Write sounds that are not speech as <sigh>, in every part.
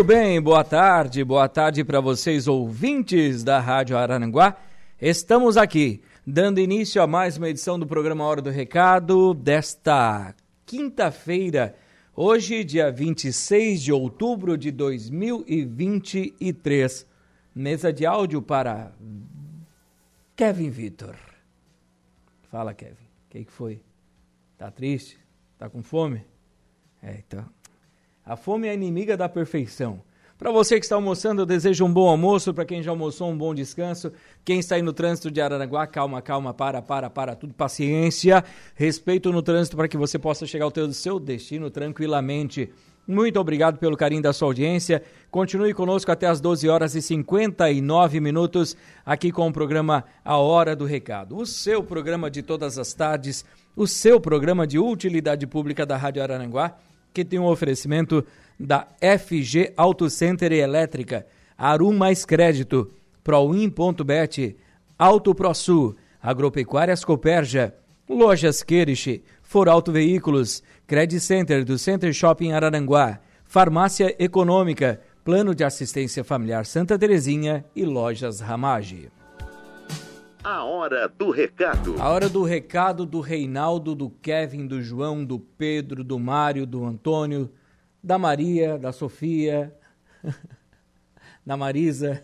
Muito bem, boa tarde, boa tarde para vocês ouvintes da Rádio Araranguá. Estamos aqui dando início a mais uma edição do programa Hora do Recado desta quinta-feira, hoje, dia 26 de outubro de 2023. Mesa de áudio para Kevin Vitor. Fala, Kevin. O que, que foi? Tá triste? Tá com fome? É, então. A fome é inimiga da perfeição. Para você que está almoçando, eu desejo um bom almoço. Para quem já almoçou, um bom descanso. Quem está aí no trânsito de Araranguá, calma, calma, para, para, para, tudo, paciência. Respeito no trânsito para que você possa chegar ao teu, seu destino tranquilamente. Muito obrigado pelo carinho da sua audiência. Continue conosco até as 12 horas e 59 minutos, aqui com o programa A Hora do Recado. O seu programa de todas as tardes, o seu programa de utilidade pública da Rádio Araranguá que tem um oferecimento da FG Auto Center e Elétrica, Arum Mais Crédito, Proin.bet, Auto ProSul, Agropecuárias Coperja, Lojas Queriche, For Auto Veículos, Credit Center do Center Shopping Araranguá, Farmácia Econômica, Plano de Assistência Familiar Santa Terezinha e Lojas Ramage. A hora do recado. A hora do recado do Reinaldo, do Kevin, do João, do Pedro, do Mário, do Antônio, da Maria, da Sofia, <laughs> da Marisa,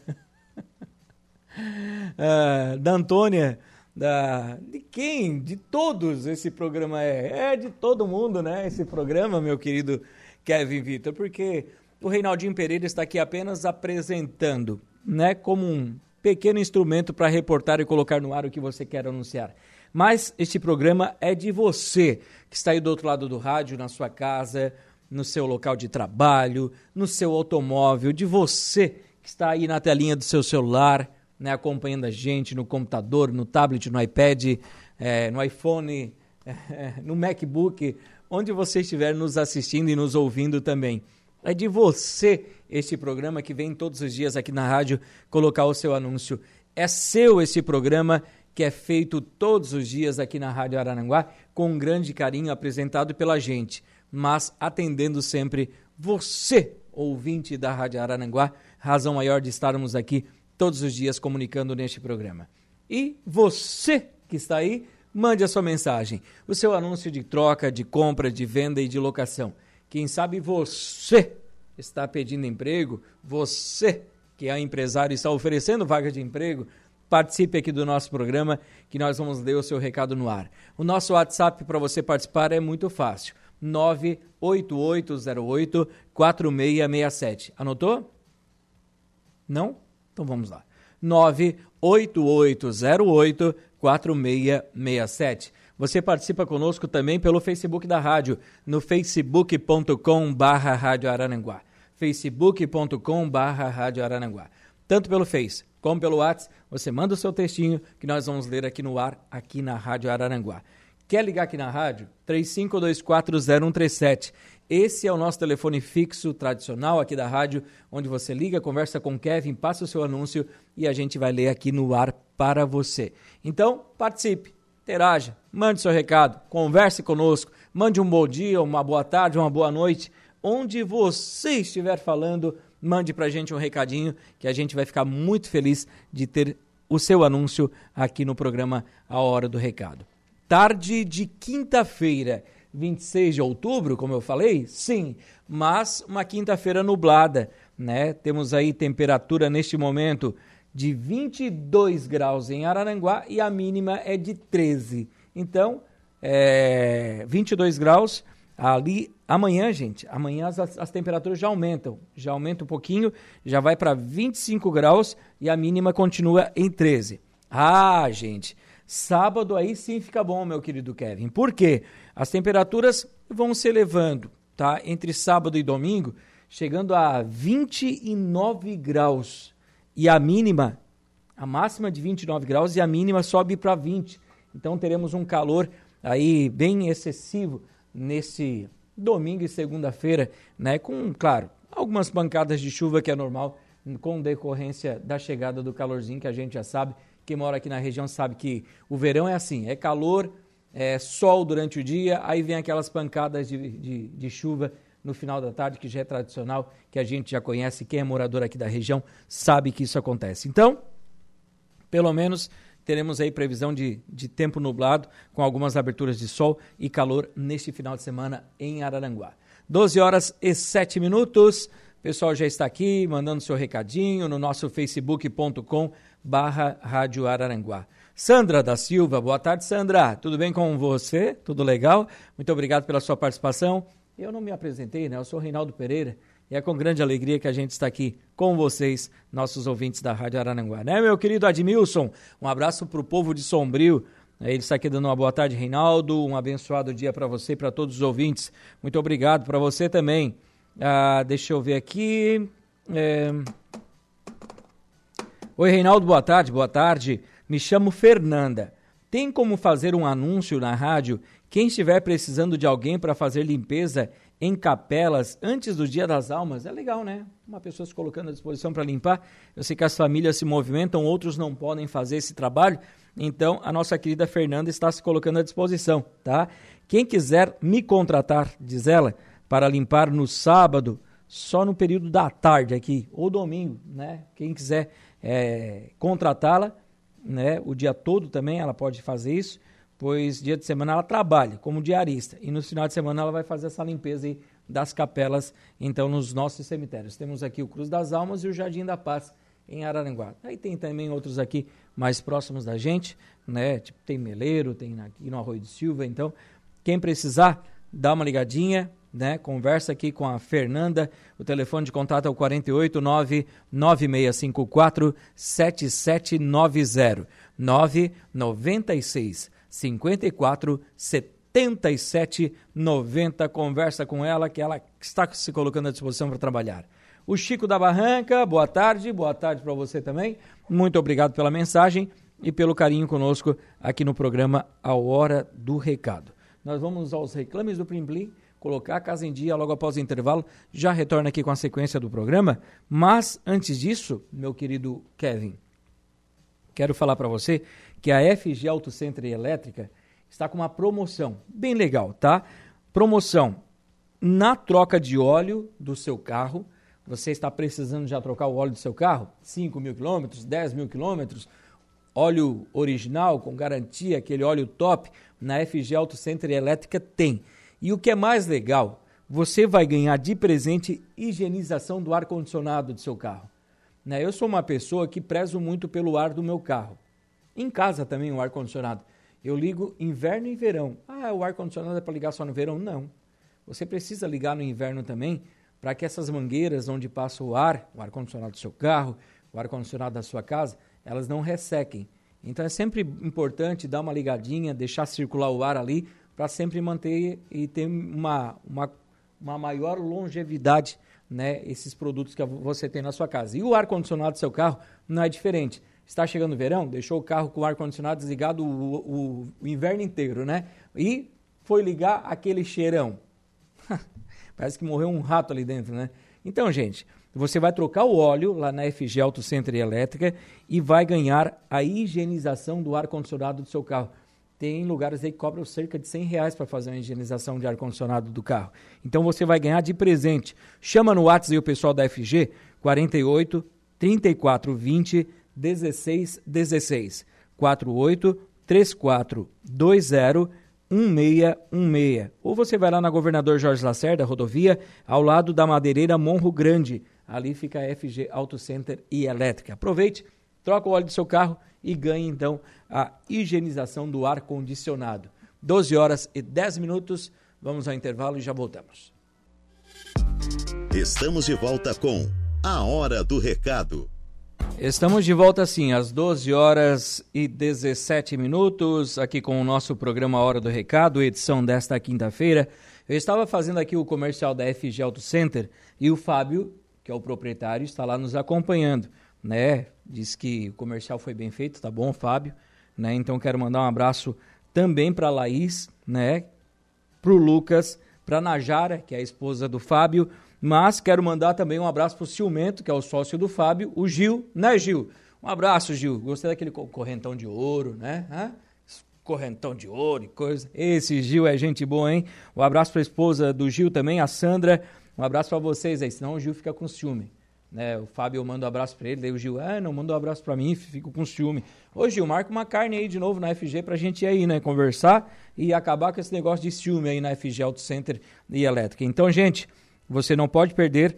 uh, <laughs> da Antônia, da de quem? De todos esse programa é. É de todo mundo, né? Esse programa, meu querido Kevin Vitor, porque o Reinaldinho Pereira está aqui apenas apresentando, né, como um pequeno instrumento para reportar e colocar no ar o que você quer anunciar. Mas este programa é de você, que está aí do outro lado do rádio, na sua casa, no seu local de trabalho, no seu automóvel, de você que está aí na telinha do seu celular, né, acompanhando a gente no computador, no tablet, no iPad, é, no iPhone, é, <laughs> no MacBook, onde você estiver nos assistindo e nos ouvindo também. É de você este programa que vem todos os dias aqui na rádio colocar o seu anúncio. É seu esse programa que é feito todos os dias aqui na Rádio Araranguá, com um grande carinho apresentado pela gente, mas atendendo sempre você, ouvinte da Rádio Araranguá, razão maior de estarmos aqui todos os dias comunicando neste programa. E você que está aí, mande a sua mensagem, o seu anúncio de troca, de compra, de venda e de locação. Quem sabe você está pedindo emprego, você que é empresário está oferecendo vaga de emprego, participe aqui do nosso programa que nós vamos ler o seu recado no ar. O nosso WhatsApp para você participar é muito fácil. 98808 4667. Anotou? Não? Então vamos lá. 98808 4667. Você participa conosco também pelo Facebook da rádio, no facebook.com barra Rádio Arananguá. facebook.com barra Rádio. Tanto pelo Face como pelo WhatsApp, você manda o seu textinho que nós vamos ler aqui no ar, aqui na Rádio Araranguá. Quer ligar aqui na rádio? 35240137. Esse é o nosso telefone fixo tradicional aqui da rádio, onde você liga, conversa com o Kevin, passa o seu anúncio e a gente vai ler aqui no ar para você. Então, participe interaja, mande seu recado, converse conosco, mande um bom dia, uma boa tarde, uma boa noite. Onde você estiver falando, mande para a gente um recadinho que a gente vai ficar muito feliz de ter o seu anúncio aqui no programa A Hora do Recado. Tarde de quinta-feira, 26 de outubro, como eu falei? Sim, mas uma quinta-feira nublada, né? Temos aí temperatura neste momento de 22 graus em Araranguá e a mínima é de 13. Então, é, 22 graus Ali, amanhã, gente, amanhã as, as temperaturas já aumentam. Já aumenta um pouquinho, já vai para 25 graus e a mínima continua em 13. Ah, gente, sábado aí sim fica bom, meu querido Kevin. Por quê? As temperaturas vão se elevando, tá? Entre sábado e domingo, chegando a 29 graus. E a mínima, a máxima de 29 graus e a mínima sobe para 20. Então teremos um calor aí bem excessivo nesse domingo e segunda-feira, né? Com, claro, algumas pancadas de chuva que é normal com decorrência da chegada do calorzinho que a gente já sabe. Quem mora aqui na região sabe que o verão é assim, é calor, é sol durante o dia, aí vem aquelas pancadas de, de, de chuva no final da tarde, que já é tradicional, que a gente já conhece, quem é morador aqui da região sabe que isso acontece. Então, pelo menos teremos aí previsão de, de tempo nublado, com algumas aberturas de sol e calor neste final de semana em Araranguá. 12 horas e 7 minutos. O pessoal já está aqui mandando seu recadinho no nosso facebook.com barra Rádio Araranguá. Sandra da Silva, boa tarde, Sandra. Tudo bem com você? Tudo legal? Muito obrigado pela sua participação. Eu não me apresentei, né? Eu sou Reinaldo Pereira. E é com grande alegria que a gente está aqui com vocês, nossos ouvintes da Rádio Arananguá. Né, meu querido Admilson? Um abraço para o povo de Sombrio. Ele está aqui dando uma boa tarde, Reinaldo. Um abençoado dia para você e para todos os ouvintes. Muito obrigado para você também. Ah, deixa eu ver aqui. É... Oi, Reinaldo, boa tarde. Boa tarde. Me chamo Fernanda. Tem como fazer um anúncio na rádio? Quem estiver precisando de alguém para fazer limpeza em capelas antes do Dia das Almas. É legal, né? Uma pessoa se colocando à disposição para limpar. Eu sei que as famílias se movimentam, outros não podem fazer esse trabalho. Então, a nossa querida Fernanda está se colocando à disposição, tá? Quem quiser me contratar, diz ela, para limpar no sábado, só no período da tarde aqui, ou domingo, né? Quem quiser é, contratá-la, né? O dia todo também ela pode fazer isso pois dia de semana ela trabalha como diarista e no final de semana ela vai fazer essa limpeza aí das capelas, então, nos nossos cemitérios. Temos aqui o Cruz das Almas e o Jardim da Paz em Araranguá. Aí tem também outros aqui mais próximos da gente, né? Tipo, tem Meleiro, tem aqui no Arroio de Silva, então, quem precisar, dá uma ligadinha, né? Conversa aqui com a Fernanda. O telefone de contato é o 489 9654 7790 996 54 77 90. Conversa com ela, que ela está se colocando à disposição para trabalhar. O Chico da Barranca, boa tarde, boa tarde para você também. Muito obrigado pela mensagem e pelo carinho conosco aqui no programa A Hora do Recado. Nós vamos aos reclames do Plim Plim, colocar a casa em dia logo após o intervalo. Já retorna aqui com a sequência do programa. Mas antes disso, meu querido Kevin, quero falar para você que a FG Auto Center Elétrica está com uma promoção bem legal, tá? Promoção na troca de óleo do seu carro. Você está precisando já trocar o óleo do seu carro? 5 mil quilômetros, 10 mil quilômetros? Óleo original, com garantia, aquele óleo top, na FG Auto Center Elétrica tem. E o que é mais legal, você vai ganhar de presente higienização do ar-condicionado do seu carro. Né? Eu sou uma pessoa que prezo muito pelo ar do meu carro. Em casa também o ar-condicionado. Eu ligo inverno e verão. Ah, o ar-condicionado é para ligar só no verão? Não. Você precisa ligar no inverno também para que essas mangueiras onde passa o ar, o ar-condicionado do seu carro, o ar-condicionado da sua casa, elas não ressequem. Então é sempre importante dar uma ligadinha, deixar circular o ar ali, para sempre manter e ter uma, uma, uma maior longevidade, né, esses produtos que você tem na sua casa. E o ar-condicionado do seu carro não é diferente. Está chegando o verão, deixou o carro com o ar-condicionado desligado o, o, o, inverno inteiro, né? E foi ligar aquele cheirão. <laughs> Parece que morreu um rato ali dentro, né? Então, gente, você vai trocar o óleo lá na FG Auto Center Elétrica e vai ganhar a higienização do ar-condicionado do seu carro. Tem lugares aí que cobram cerca de 100 reais para fazer uma higienização de ar-condicionado do carro. Então você vai ganhar de presente. Chama no WhatsApp aí o pessoal da FG, 48 34 20 16 16 48 34 20 1616. Ou você vai lá na Governador Jorge Lacerda, rodovia, ao lado da madeireira Monro Grande. Ali fica a FG Auto Center e Elétrica. Aproveite, troca o óleo do seu carro e ganhe então a higienização do ar condicionado. 12 horas e 10 minutos. Vamos ao intervalo e já voltamos. Estamos de volta com A Hora do Recado. Estamos de volta sim, às 12 horas e 17 minutos, aqui com o nosso programa Hora do Recado, edição desta quinta-feira. Eu estava fazendo aqui o comercial da FG Auto Center e o Fábio, que é o proprietário, está lá nos acompanhando, né? Diz que o comercial foi bem feito, tá bom, Fábio? Né? Então quero mandar um abraço também para Laís, né? Para o Lucas, para Najara, que é a esposa do Fábio, mas quero mandar também um abraço para o Ciumento, que é o sócio do Fábio, o Gil, né, Gil? Um abraço, Gil. Gostei daquele correntão de ouro, né? Correntão de ouro e coisa. Esse Gil é gente boa, hein? Um abraço para a esposa do Gil também, a Sandra. Um abraço para vocês aí, senão o Gil fica com ciúme. Né, o Fábio manda um abraço para ele, daí o Gil, ah, não manda um abraço para mim, fico com ciúme. Ô Gil, marca uma carne aí de novo na FG pra gente ir aí, né, conversar e acabar com esse negócio de ciúme aí na FG Auto Center e Elétrica. Então, gente, você não pode perder.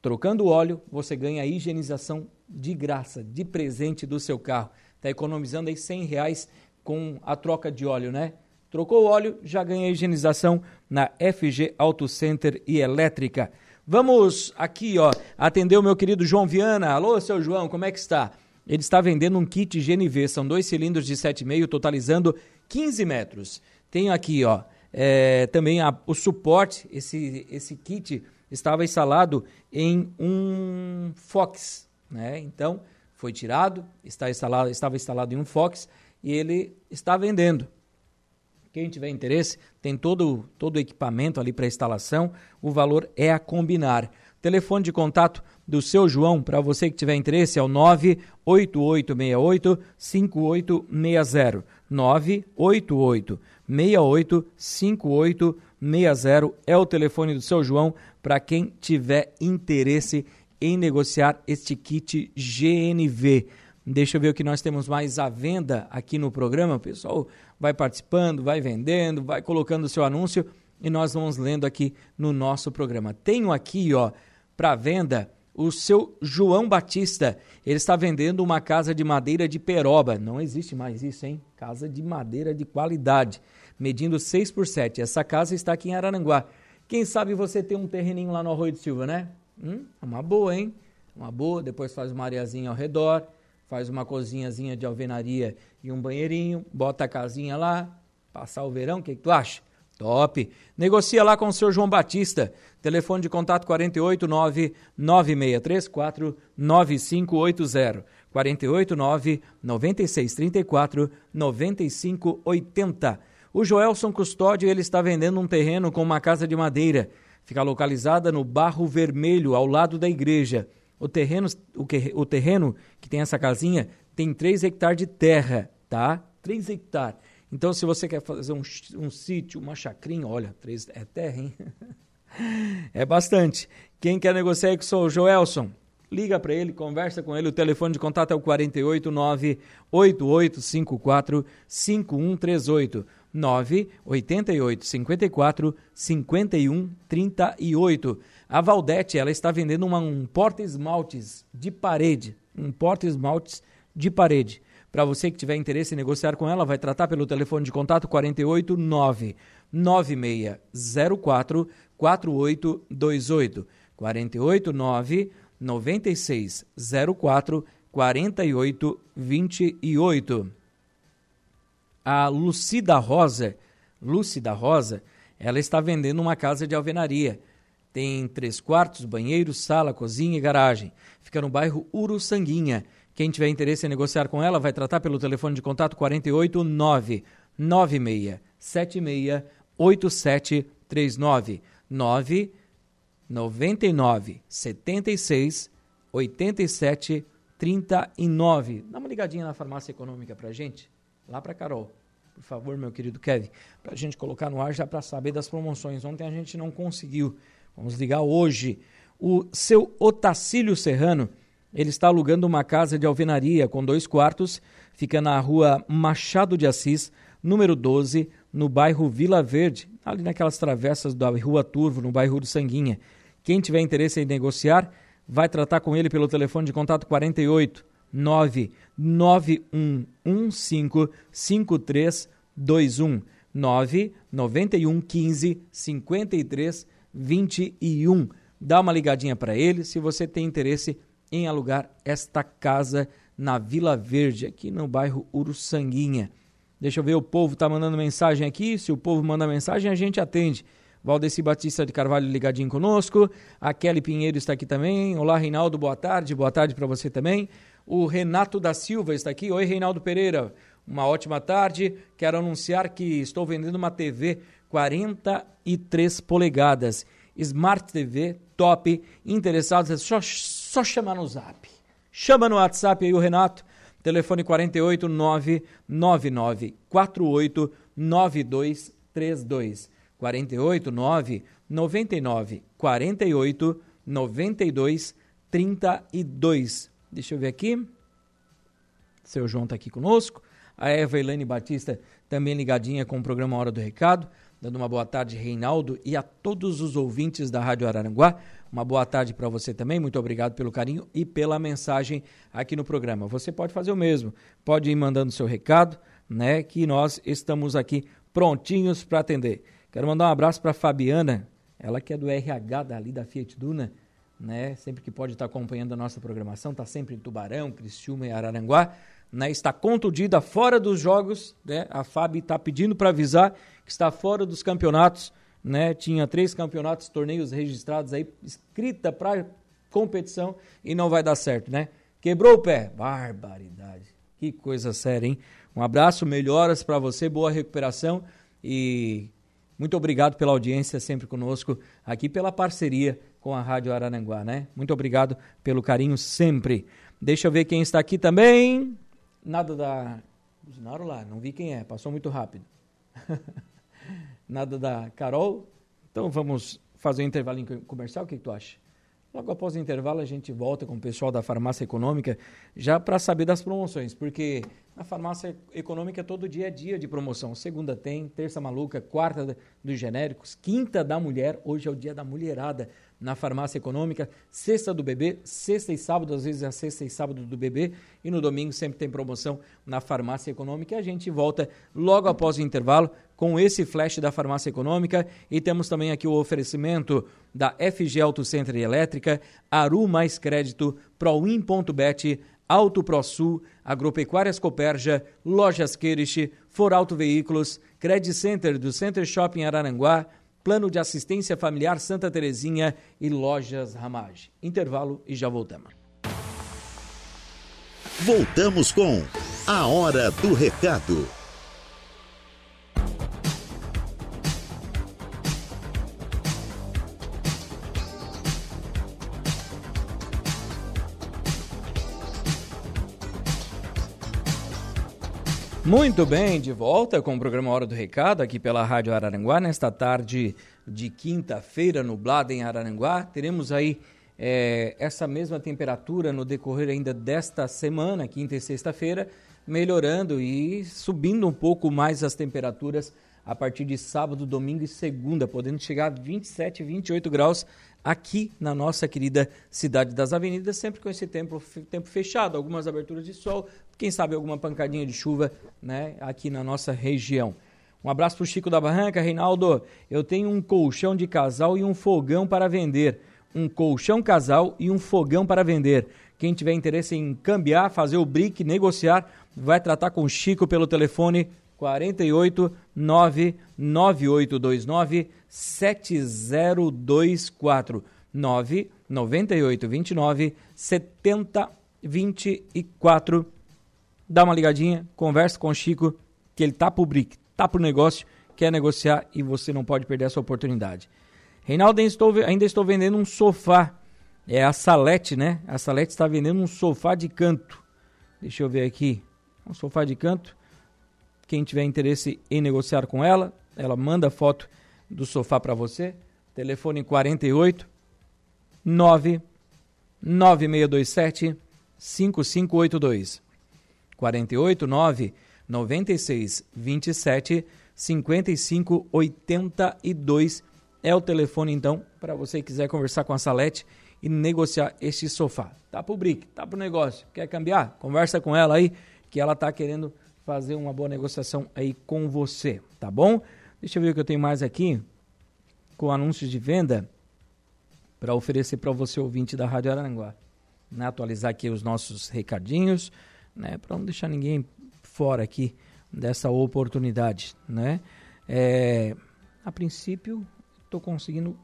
Trocando óleo, você ganha a higienização de graça, de presente do seu carro. Está economizando aí 100 reais com a troca de óleo, né? Trocou o óleo, já ganha a higienização na FG Auto Center e Elétrica. Vamos aqui, ó, atender o meu querido João Viana. Alô, seu João, como é que está? Ele está vendendo um kit GNV, são dois cilindros de 7,5, totalizando 15 metros. Tenho aqui, ó, é, também a, o suporte, esse, esse kit estava instalado em um Fox, né? Então, foi tirado, está instalado, estava instalado em um Fox e ele está vendendo. Quem tiver interesse, tem todo, todo o equipamento ali para instalação, o valor é a combinar. Telefone de contato do seu João, para você que tiver interesse, é o 98868 5860. 988 685860 é o telefone do seu João para quem tiver interesse em negociar este kit GNV. Deixa eu ver o que nós temos mais à venda aqui no programa. O pessoal vai participando, vai vendendo, vai colocando o seu anúncio e nós vamos lendo aqui no nosso programa. Tenho aqui, ó, para venda o seu João Batista. Ele está vendendo uma casa de madeira de peroba. Não existe mais isso, hein? Casa de madeira de qualidade medindo 6 por 7. Essa casa está aqui em Araranguá. Quem sabe você tem um terreninho lá no Arroio de Silva, né? Hum, é uma boa, hein? Uma boa, depois faz uma areazinha ao redor, faz uma cozinhazinha de alvenaria e um banheirinho, bota a casinha lá, passar o verão, o que, que tu acha? Top! Negocia lá com o seu João Batista. Telefone de contato 489 9634 9580. 489 9634 9580. O Joelson Custódio ele está vendendo um terreno com uma casa de madeira. Fica localizada no Barro Vermelho, ao lado da igreja. O terreno, o, que, o terreno que tem essa casinha tem 3 hectares de terra, tá? 3 hectares. Então, se você quer fazer um, um sítio, uma chacrinha, olha, 3 é terra, hein? <laughs> é bastante. Quem quer negociar aí com o Joelson? Liga para ele, conversa com ele. O telefone de contato é o 489 8854 5138. 9 88 54 51 38. A Valdete, ela está vendendo uma, um porta-esmaltes de parede, um porta-esmaltes de parede. Para você que tiver interesse em negociar com ela, vai tratar pelo telefone de contato 48 9 9604 4828 48 9 9604 4828 a Lucida Rosa, Lúcida Rosa, ela está vendendo uma casa de alvenaria. Tem três quartos, banheiro, sala, cozinha e garagem. Fica no bairro Uruçanguinha. Quem tiver interesse em negociar com ela vai tratar pelo telefone de contato 489 9676 8739 9 99 76 87 39. Dá uma ligadinha na farmácia econômica pra gente lá para Carol. Por favor, meu querido Kevin, para a gente colocar no ar já para saber das promoções. Ontem a gente não conseguiu. Vamos ligar hoje. O seu Otacílio Serrano, ele está alugando uma casa de alvenaria com dois quartos, fica na rua Machado de Assis, número 12, no bairro Vila Verde, ali naquelas travessas da Rua Turvo, no bairro do Sanguinha. Quem tiver interesse em negociar, vai tratar com ele pelo telefone de contato 48 991155321 991 15 53 21. Dá uma ligadinha para ele se você tem interesse em alugar esta casa na Vila Verde, aqui no bairro Uruçanguinha. Deixa eu ver, o povo tá mandando mensagem aqui. Se o povo manda mensagem, a gente atende. Valdeci Batista de Carvalho ligadinho conosco. A Kelly Pinheiro está aqui também. Olá, Reinaldo, boa tarde. Boa tarde para você também. O Renato da Silva está aqui. Oi, Reinaldo Pereira. Uma ótima tarde. Quero anunciar que estou vendendo uma TV 43 polegadas. Smart TV, top. Interessados, é só, só chamar no zap. Chama no WhatsApp aí o Renato. Telefone 48 999 48 9232. 48 9 99 48 92 32. Deixa eu ver aqui. Seu João está aqui conosco. A Eva Elaine Batista também ligadinha com o programa Hora do Recado. Dando uma boa tarde, Reinaldo, e a todos os ouvintes da Rádio Araranguá. Uma boa tarde para você também. Muito obrigado pelo carinho e pela mensagem aqui no programa. Você pode fazer o mesmo. Pode ir mandando seu recado, né? Que nós estamos aqui prontinhos para atender. Quero mandar um abraço para Fabiana, ela que é do RH dali da Fiat Duna, né? Sempre que pode estar acompanhando a nossa programação, está sempre em Tubarão, Criciúma e Araranguá, né? Está contundida fora dos jogos, né? A Fabi está pedindo para avisar que está fora dos campeonatos, né? Tinha três campeonatos, torneios registrados aí, escrita para competição e não vai dar certo, né? Quebrou o pé, barbaridade. Que coisa séria, hein? Um abraço, melhoras para você, boa recuperação e muito obrigado pela audiência sempre conosco, aqui pela parceria com a Rádio Araranguá, né? Muito obrigado pelo carinho sempre. Deixa eu ver quem está aqui também. Nada da. Buzinaram lá, não vi quem é, passou muito rápido. <laughs> Nada da Carol. Então vamos fazer um intervalo comercial, o que, que tu acha? Logo após o intervalo, a gente volta com o pessoal da farmácia econômica já para saber das promoções, porque na farmácia econômica todo dia é dia de promoção. Segunda tem, terça maluca, quarta dos genéricos, quinta da mulher, hoje é o dia da mulherada na farmácia econômica, sexta do bebê, sexta e sábado, às vezes é sexta e sábado do bebê, e no domingo sempre tem promoção na farmácia econômica. E a gente volta logo após o intervalo com esse flash da farmácia econômica e temos também aqui o oferecimento da FG Auto Center Elétrica, Aru Mais Crédito, Proin.bet, Auto ProSul, Agropecuárias Coperja, Lojas Queirich, Forauto Veículos, Credit Center do Center Shopping Araranguá, Plano de Assistência Familiar Santa Terezinha e Lojas Ramage. Intervalo e já voltamos. Voltamos com A Hora do Recado. Muito bem, de volta com o programa Hora do Recado aqui pela Rádio Araranguá, nesta tarde de quinta-feira, nublada em Araranguá. Teremos aí é, essa mesma temperatura no decorrer ainda desta semana, quinta e sexta-feira, melhorando e subindo um pouco mais as temperaturas a partir de sábado, domingo e segunda, podendo chegar a 27, 28 graus aqui na nossa querida cidade das avenidas, sempre com esse tempo, tempo fechado, algumas aberturas de sol, quem sabe alguma pancadinha de chuva né, aqui na nossa região. Um abraço para o Chico da Barranca, Reinaldo. Eu tenho um colchão de casal e um fogão para vender. Um colchão casal e um fogão para vender. Quem tiver interesse em cambiar, fazer o brick, negociar, vai tratar com o Chico pelo telefone 48 99829 7024 9 98 29 70 24. Dá uma ligadinha, conversa com o Chico, que ele tá pro brick, tá pro negócio, quer negociar e você não pode perder essa oportunidade. Reinaldo, ainda estou, ainda estou vendendo um sofá. É a Salete, né? A Salete está vendendo um sofá de canto. Deixa eu ver aqui. Um sofá de canto quem tiver interesse em negociar com ela, ela manda foto do sofá para você. Telefone 48 9 9627 5582. 48 9 96 27 55 82 é o telefone então para você que quiser conversar com a Salete e negociar este sofá. Tá pro brick, tá pro negócio, quer cambiar? Conversa com ela aí que ela tá querendo fazer uma boa negociação aí com você, tá bom? Deixa eu ver o que eu tenho mais aqui com anúncios de venda para oferecer para você ouvinte da Rádio Aranguá. Né? Atualizar aqui os nossos recadinhos, né? Para não deixar ninguém fora aqui dessa oportunidade, né? É, a princípio, estou conseguindo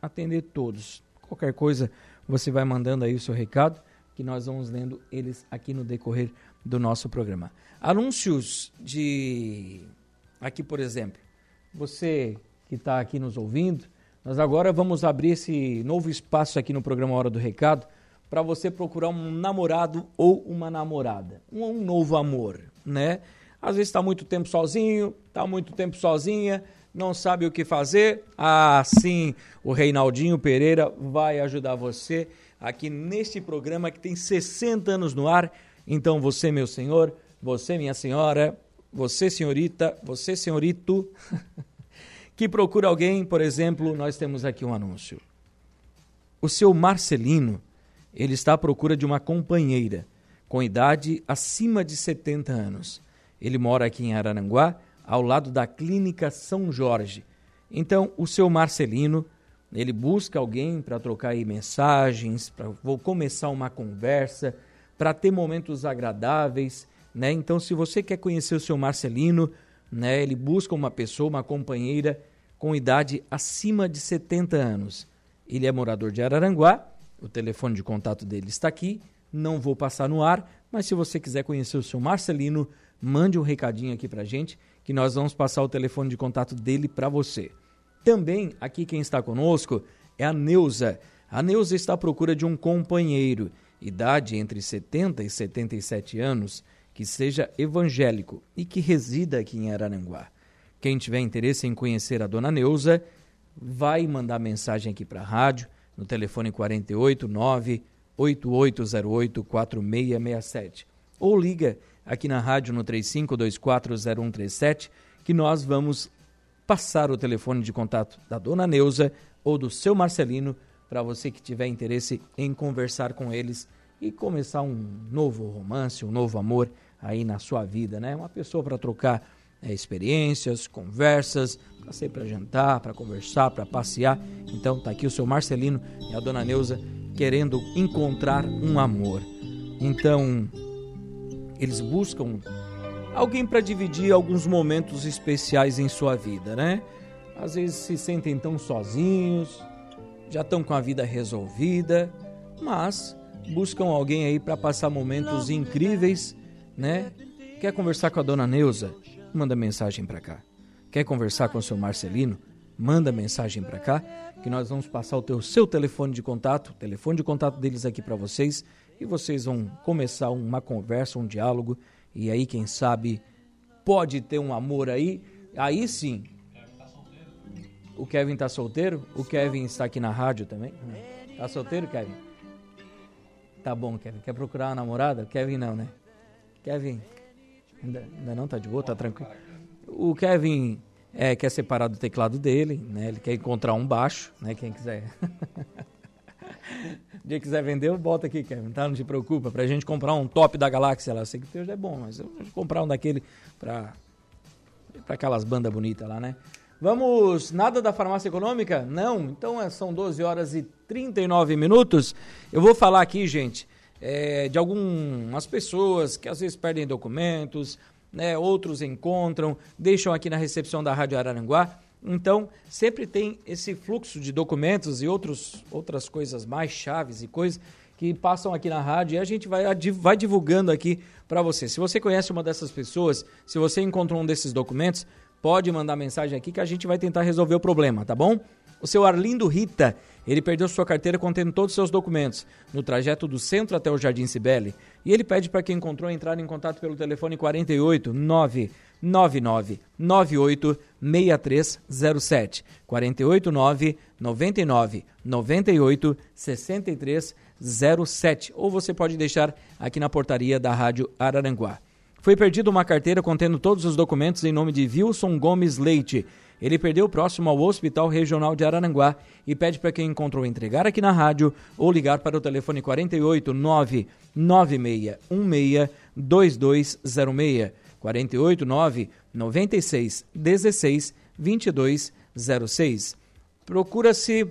atender todos. Qualquer coisa, você vai mandando aí o seu recado, que nós vamos lendo eles aqui no decorrer do nosso programa. Anúncios de. Aqui, por exemplo, você que está aqui nos ouvindo, nós agora vamos abrir esse novo espaço aqui no programa Hora do Recado para você procurar um namorado ou uma namorada, um, um novo amor, né? Às vezes está muito tempo sozinho, está muito tempo sozinha, não sabe o que fazer. Ah, sim, o Reinaldinho Pereira vai ajudar você aqui neste programa que tem 60 anos no ar. Então, você, meu senhor, você, minha senhora, você, senhorita, você, senhorito, <laughs> que procura alguém, por exemplo, nós temos aqui um anúncio. O seu Marcelino, ele está à procura de uma companheira com idade acima de 70 anos. Ele mora aqui em Araranguá, ao lado da Clínica São Jorge. Então, o seu Marcelino, ele busca alguém para trocar mensagens, para vou começar uma conversa, para ter momentos agradáveis, né? Então, se você quer conhecer o seu Marcelino, né, ele busca uma pessoa, uma companheira com idade acima de 70 anos. Ele é morador de Araranguá, o telefone de contato dele está aqui, não vou passar no ar, mas se você quiser conhecer o seu Marcelino, mande um recadinho aqui para gente, que nós vamos passar o telefone de contato dele para você. Também aqui quem está conosco é a Neuza. A Neuza está à procura de um companheiro, idade entre 70 e 77 anos, que seja evangélico e que resida aqui em Araranguá. Quem tiver interesse em conhecer a dona Neuza, vai mandar mensagem aqui para a rádio, no telefone 489 8808 4667 ou liga aqui na rádio no 35240137 que nós vamos passar o telefone de contato da dona Neuza ou do seu Marcelino para você que tiver interesse em conversar com eles e começar um novo romance, um novo amor aí na sua vida, né? Uma pessoa para trocar é, experiências, conversas, para sair para jantar, para conversar, para passear. Então tá aqui o seu Marcelino e a dona Neuza querendo encontrar um amor. Então eles buscam alguém para dividir alguns momentos especiais em sua vida, né? Às vezes se sentem tão sozinhos, já estão com a vida resolvida, mas buscam alguém aí para passar momentos incríveis, né? Quer conversar com a dona Neuza? Manda mensagem para cá. Quer conversar com o seu Marcelino? Manda mensagem para cá, que nós vamos passar o teu seu telefone de contato, telefone de contato deles aqui para vocês e vocês vão começar uma conversa, um diálogo, e aí, quem sabe, pode ter um amor aí. Aí sim. O Kevin tá solteiro? O Kevin está aqui na rádio também? Tá solteiro, Kevin? Tá bom, Kevin. Quer procurar uma namorada? Kevin não, né? Kevin, ainda, ainda não tá de boa, tá tranquilo. O Kevin é, quer separar do teclado dele, né? Ele quer encontrar um baixo, né? Quem quiser. <laughs> O dia que quiser vender, bota aqui, Kevin, tá? Não te preocupa. Pra gente comprar um top da galáxia lá. Eu sei que o teu já é bom, mas eu vou comprar um daquele pra, pra aquelas bandas bonitas lá, né? Vamos, nada da farmácia econômica? Não, então é, são 12 horas e 39 minutos. Eu vou falar aqui, gente, é, de algumas pessoas que às vezes perdem documentos, né, outros encontram, deixam aqui na recepção da Rádio Araranguá. Então, sempre tem esse fluxo de documentos e outros, outras coisas mais chaves e coisas que passam aqui na rádio e a gente vai, vai divulgando aqui para você. Se você conhece uma dessas pessoas, se você encontrou um desses documentos, pode mandar mensagem aqui que a gente vai tentar resolver o problema, tá bom? O seu Arlindo Rita, ele perdeu sua carteira contendo todos os seus documentos no trajeto do centro até o Jardim Cibele e ele pede para quem encontrou entrar em contato pelo telefone 48 9 99 98 6307 489 99 98 63 07 ou você pode deixar aqui na portaria da Rádio Araranguá. Foi perdida uma carteira contendo todos os documentos em nome de Wilson Gomes Leite. Ele perdeu próximo ao Hospital Regional de Araranguá e pede para quem encontrou entregar aqui na rádio ou ligar para o telefone 48 99616 2206. 489 96 16 22 06. Procura-se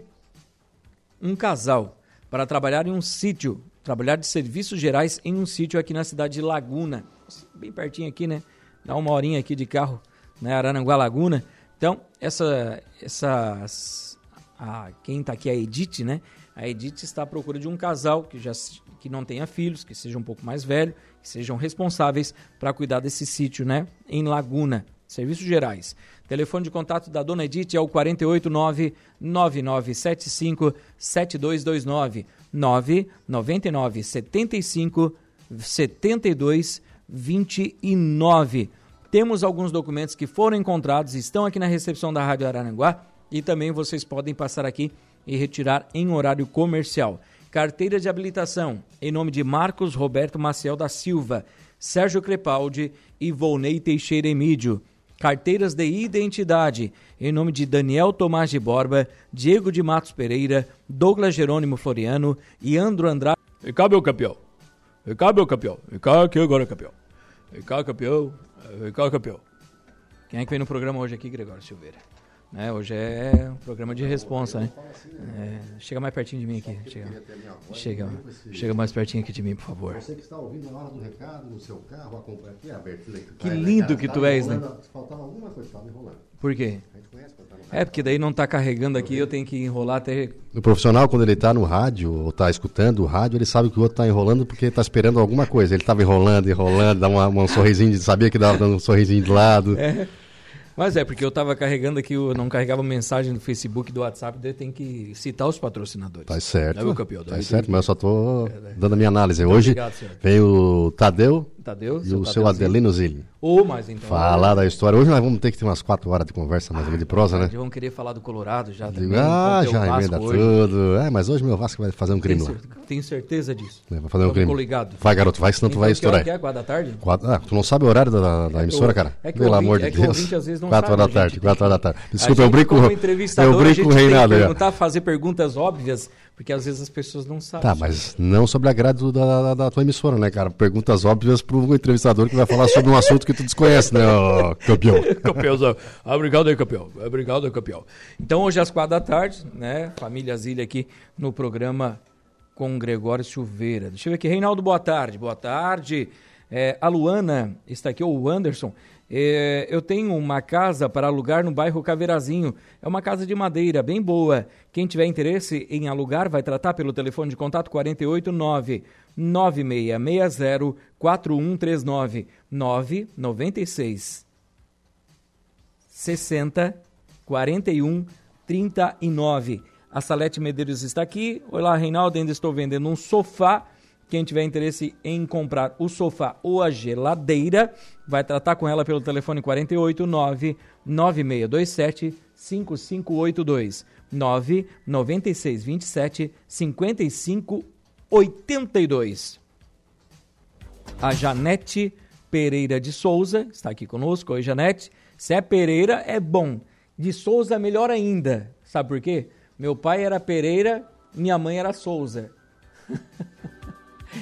um casal para trabalhar em um sítio, trabalhar de serviços gerais em um sítio aqui na cidade de Laguna. Bem pertinho aqui, né? Dá uma horinha aqui de carro, né? Arananguá Laguna. Então, essa, essas, a, quem está aqui é a Edith, né? A Edith está à procura de um casal que já que não tenha filhos, que seja um pouco mais velho, que sejam responsáveis para cuidar desse sítio, né? Em Laguna, Serviços Gerais. Telefone de contato da Dona Edith é o 489 9975 7229 999 75 72 29. Temos alguns documentos que foram encontrados, estão aqui na recepção da Rádio Araranguá e também vocês podem passar aqui e retirar em horário comercial. Carteira de habilitação, em nome de Marcos Roberto Maciel da Silva, Sérgio Crepaldi e Volney Teixeira Emídio. Carteiras de identidade, em nome de Daniel Tomás de Borba, Diego de Matos Pereira, Douglas Jerônimo Floriano e Andro Andrade. E cá, meu campeão. E cá, meu campeão. E cá, aqui agora, campeão. E cá, campeão. E cá, campeão. Quem é que vem no programa hoje aqui, Gregório Silveira? Né? Hoje é um programa de responsa, né? É, chega mais pertinho de mim aqui. Chega, chega, chega mais pertinho aqui de mim, por favor. Você que está ouvindo na hora do recado, no seu carro, acompanha aqui, aberto. Que lindo que tu és, né? Faltava alguma coisa, estava enrolando. Por quê? É, porque daí não está carregando aqui, eu tenho que enrolar até. O profissional, quando ele está no rádio ou está escutando o rádio, ele sabe que o outro está enrolando porque está esperando alguma coisa. Ele estava enrolando, enrolando, dá uma, um sorrisinho, de, sabia que dava dando um sorrisinho de lado. É. Mas é, porque eu estava carregando aqui, eu não carregava mensagem do Facebook, do WhatsApp, daí tem que citar os patrocinadores. Tá certo. Não é, campeão? Tá certo, que... mas eu só estou é, né? dando a minha análise. Hoje obrigado, vem o Tadeu, Tadeu e o seu Adelino Zilli. Ou mais então. Falar da história. Hoje nós vamos ter que ter umas quatro horas de conversa mais ah, de prosa, né? Vamos querer falar do Colorado já também. Ah, já emenda tudo. É, mas hoje meu Vasco vai fazer um crime lá. Tenho certeza disso. É, vai fazer um crime. Ligado. Vai, garoto, vai, senão então, tu vai estourar. Que é, quatro da tarde? Quatro, ah, tu não sabe o horário da, da é emissora, cara? É que Pelo amor de é Deus. Ouvinte, às vezes não quatro horas da tarde, <laughs> quatro horas da tarde. Desculpa, eu brinco. Eu brinco o Reinaldo. Perguntar, fazer perguntas óbvias porque às vezes as pessoas não sabem. Tá, mas não sobre a grade da, da, da, tua emissora, né, cara? Perguntas óbvias para o entrevistador que vai falar sobre um assunto que tu desconhece, né, campeão? <laughs> Campeãozão. Obrigado aí, campeão. Obrigado aí, campeão. Então, hoje às quatro da tarde, né, Família Zilha aqui no programa com Gregório Silveira. Deixa eu ver aqui. Reinaldo, boa tarde. Boa tarde. É, a Luana está aqui, ou o Anderson. É, eu tenho uma casa para alugar no bairro Caveirazinho. É uma casa de madeira, bem boa. Quem tiver interesse em alugar, vai tratar pelo telefone de contato 489 9660 4139 996 60 41 39. A Salete Medeiros está aqui. Olá, Reinaldo, ainda estou vendendo um sofá quem tiver interesse em comprar o sofá ou a geladeira, vai tratar com ela pelo telefone 489 9627 5582 996 27 55 82. A Janete Pereira de Souza está aqui conosco. Oi, Janete. Se é Pereira, é bom. De Souza, melhor ainda. Sabe por quê? Meu pai era Pereira, minha mãe era Souza. <laughs>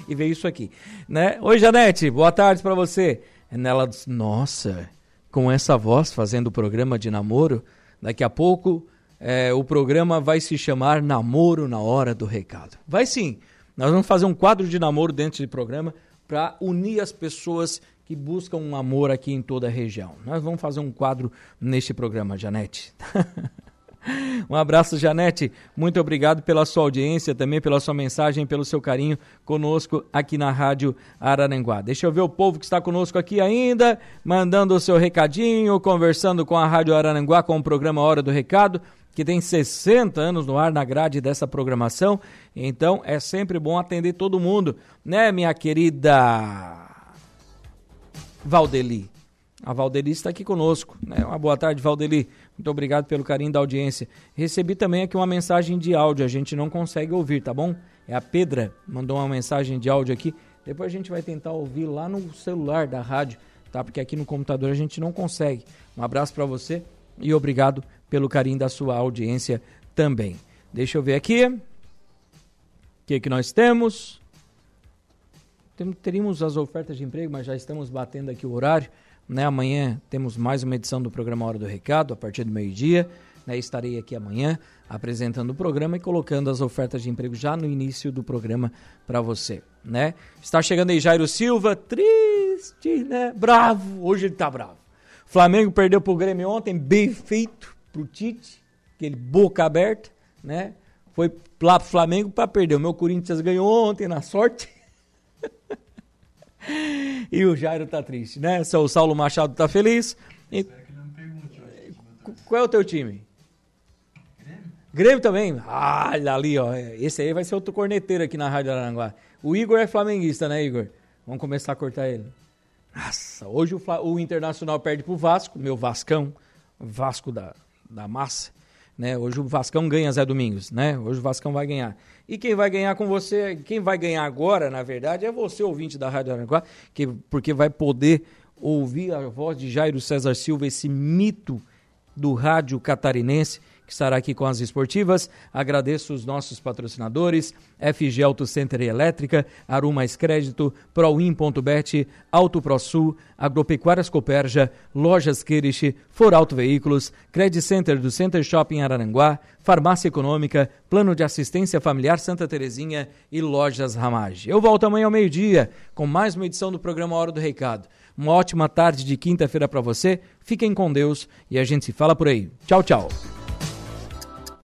e veio isso aqui, né? Oi, Janete, boa tarde para você. E ela disse, nossa, com essa voz fazendo o programa de namoro, daqui a pouco é, o programa vai se chamar Namoro na Hora do Recado. Vai sim, nós vamos fazer um quadro de namoro dentro do programa para unir as pessoas que buscam um amor aqui em toda a região. Nós vamos fazer um quadro neste programa, Janete. <laughs> <laughs> Um abraço, Janete. Muito obrigado pela sua audiência, também pela sua mensagem, pelo seu carinho conosco aqui na Rádio Araranguá. Deixa eu ver o povo que está conosco aqui ainda, mandando o seu recadinho, conversando com a Rádio Araranguá com o programa Hora do Recado, que tem 60 anos no ar na grade dessa programação. Então é sempre bom atender todo mundo, né, minha querida Valdeli? A Valdeli está aqui conosco. Né? Uma boa tarde, Valdeli. Muito obrigado pelo carinho da audiência. Recebi também aqui uma mensagem de áudio, a gente não consegue ouvir, tá bom? É a Pedra, mandou uma mensagem de áudio aqui. Depois a gente vai tentar ouvir lá no celular da rádio, tá? Porque aqui no computador a gente não consegue. Um abraço para você e obrigado pelo carinho da sua audiência também. Deixa eu ver aqui. O que, que nós temos? Teríamos as ofertas de emprego, mas já estamos batendo aqui o horário. Né? Amanhã temos mais uma edição do programa Hora do Recado, a partir do meio-dia. Né? Estarei aqui amanhã apresentando o programa e colocando as ofertas de emprego já no início do programa para você. Né? Está chegando aí Jairo Silva, triste, né? Bravo, hoje ele tá bravo. Flamengo perdeu pro Grêmio ontem, bem feito pro Tite, aquele boca aberta, né? Foi lá pro Flamengo para perder. O meu Corinthians ganhou ontem na sorte. <laughs> <laughs> e o Jairo tá triste, né? O Saulo Machado tá feliz. E... Qual é o teu time? Grêmio. Grêmio também? Ah, ali, ó. Esse aí vai ser outro corneteiro aqui na Rádio Aranguá. O Igor é flamenguista, né, Igor? Vamos começar a cortar ele. Nossa, hoje o, o Internacional perde pro Vasco, meu Vascão, Vasco da, da massa. Né? Hoje o Vascão ganha Zé Domingos, né? Hoje o Vascão vai ganhar. E quem vai ganhar com você, quem vai ganhar agora, na verdade, é você, ouvinte da Rádio Aranguá, que, porque vai poder ouvir a voz de Jairo César Silva, esse mito do rádio catarinense, que estará aqui com as esportivas. Agradeço os nossos patrocinadores, FG Auto Center e Elétrica, Aru Mais Crédito, Proin.bet, Auto ProSul, Agropecuárias Coperja, Lojas Kirish, For Auto Veículos, Credit Center do Center Shopping Araranguá, Farmácia Econômica, Plano de Assistência Familiar Santa Terezinha e Lojas Ramage. Eu volto amanhã ao meio-dia com mais uma edição do programa Hora do Recado. Uma ótima tarde de quinta-feira para você. Fiquem com Deus e a gente se fala por aí. Tchau, tchau.